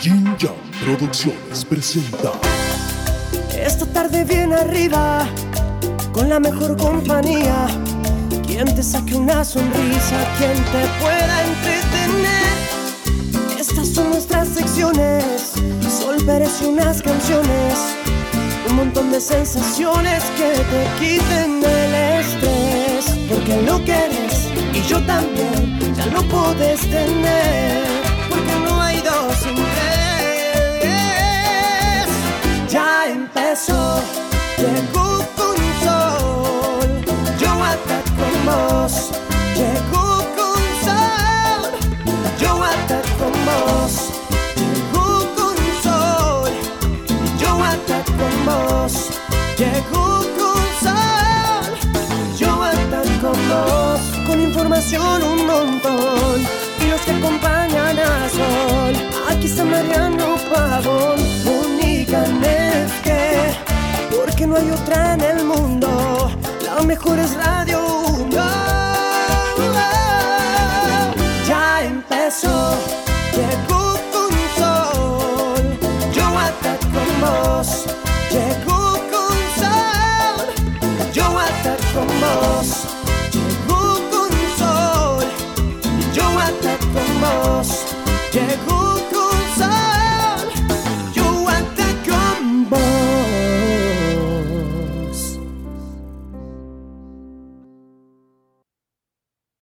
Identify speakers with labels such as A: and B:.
A: Jin Yang Producciones presenta
B: Esta tarde viene arriba con la mejor compañía. Quien te saque una sonrisa, quien te pueda entretener. Estas son nuestras secciones, Sol Pérez unas canciones. Un montón de sensaciones que te quiten el estrés. Porque lo quieres y yo también, ya no puedes tener. Llegó con sol. Yo ataco con vos, llegó con sol. Yo ataco con vos, llegó con sol. Yo ataco con vos, llegó con sol. Yo ataco con vos, con información un montón. que no hay otra en el mundo. La mejor es Radio 1. Ya empezó, llegó un sol. Yo hasta con vos, llegó un sol. Yo hasta con vos, llegó un sol. Yo hasta con vos, llegó.